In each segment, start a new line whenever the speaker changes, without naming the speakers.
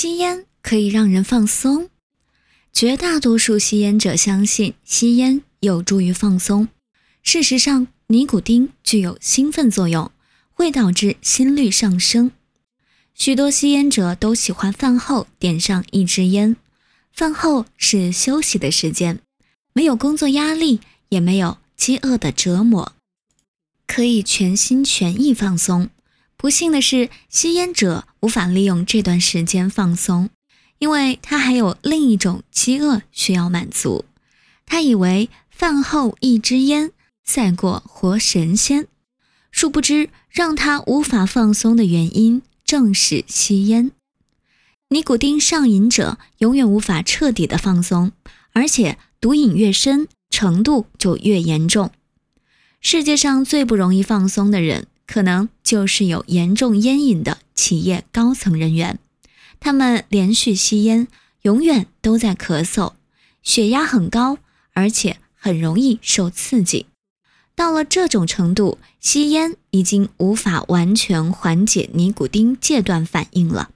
吸烟可以让人放松。绝大多数吸烟者相信吸烟有助于放松。事实上，尼古丁具有兴奋作用，会导致心率上升。许多吸烟者都喜欢饭后点上一支烟。饭后是休息的时间，没有工作压力，也没有饥饿的折磨，可以全心全意放松。不幸的是，吸烟者无法利用这段时间放松，因为他还有另一种饥饿需要满足。他以为饭后一支烟赛过活神仙，殊不知让他无法放松的原因正是吸烟。尼古丁上瘾者永远无法彻底的放松，而且毒瘾越深，程度就越严重。世界上最不容易放松的人。可能就是有严重烟瘾的企业高层人员，他们连续吸烟，永远都在咳嗽，血压很高，而且很容易受刺激。到了这种程度，吸烟已经无法完全缓解尼古丁戒断反应了。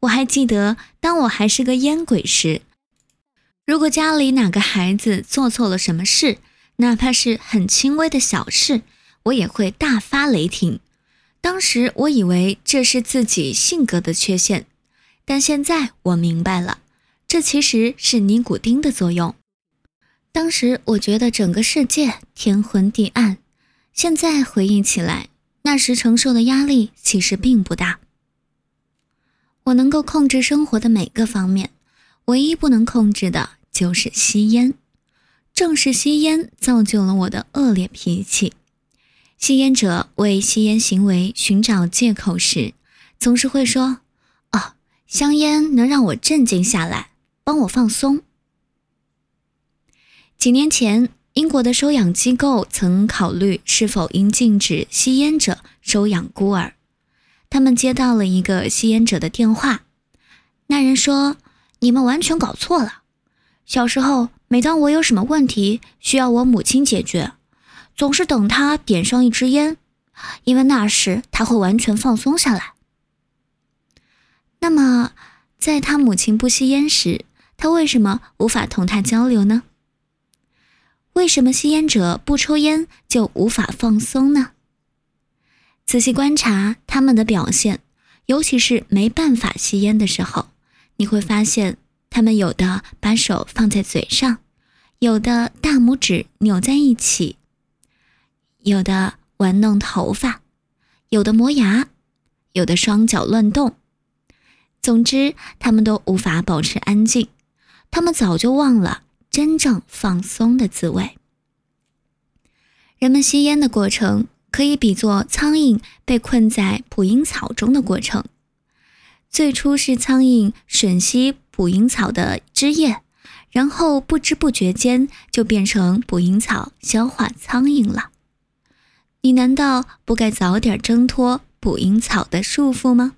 我还记得，当我还是个烟鬼时，如果家里哪个孩子做错了什么事，哪怕是很轻微的小事，我也会大发雷霆。当时我以为这是自己性格的缺陷，但现在我明白了，这其实是尼古丁的作用。当时我觉得整个世界天昏地暗，现在回忆起来，那时承受的压力其实并不大。我能够控制生活的每个方面，唯一不能控制的就是吸烟。正是吸烟造就了我的恶劣脾气。吸烟者为吸烟行为寻找借口时，总是会说：“哦，香烟能让我镇静下来，帮我放松。”几年前，英国的收养机构曾考虑是否应禁止吸烟者收养孤儿。他们接到了一个吸烟者的电话，那人说：“你们完全搞错了。小时候，每当我有什么问题需要我母亲解决。”总是等他点上一支烟，因为那时他会完全放松下来。那么，在他母亲不吸烟时，他为什么无法同他交流呢？为什么吸烟者不抽烟就无法放松呢？仔细观察他们的表现，尤其是没办法吸烟的时候，你会发现他们有的把手放在嘴上，有的大拇指扭在一起。有的玩弄头发，有的磨牙，有的双脚乱动。总之，他们都无法保持安静。他们早就忘了真正放松的滋味。人们吸烟的过程，可以比作苍蝇被困在捕蝇草中的过程。最初是苍蝇吮吸捕蝇草的汁液，然后不知不觉间就变成捕蝇草消化苍蝇了。你难道不该早点挣脱捕蝇草的束缚吗？